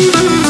oh you.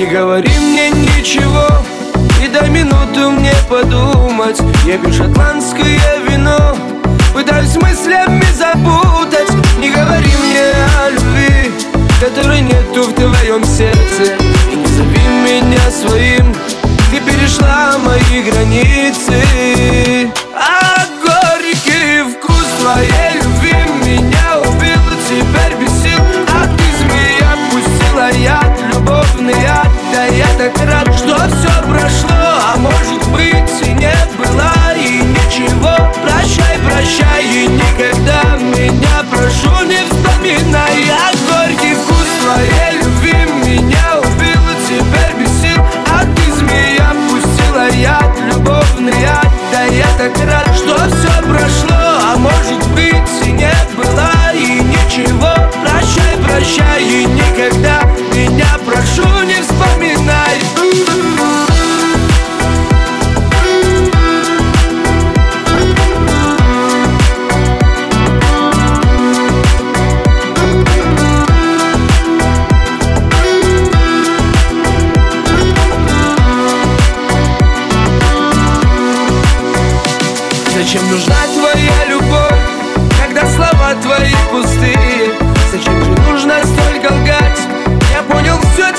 Не говори мне ничего И дай минуту мне подумать Я пью атлантское. Ella te espera Зачем нужна твоя любовь, когда слова твои пустые? Зачем же нужно столько лгать? Я понял все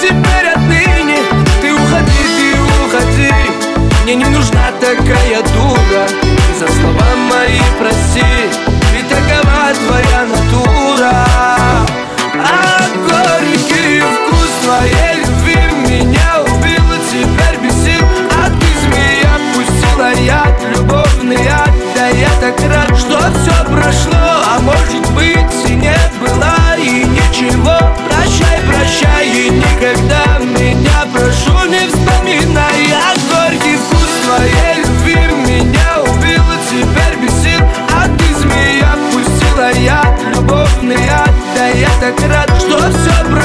так рад, что все прошло. А может быть и не было и ничего. Прощай, прощай и никогда меня прошу не вспоминай Я горький вкус твоей любви. Меня убил и теперь бесит. А ты змея пустила я любовный ад. Да я так рад, что все прошло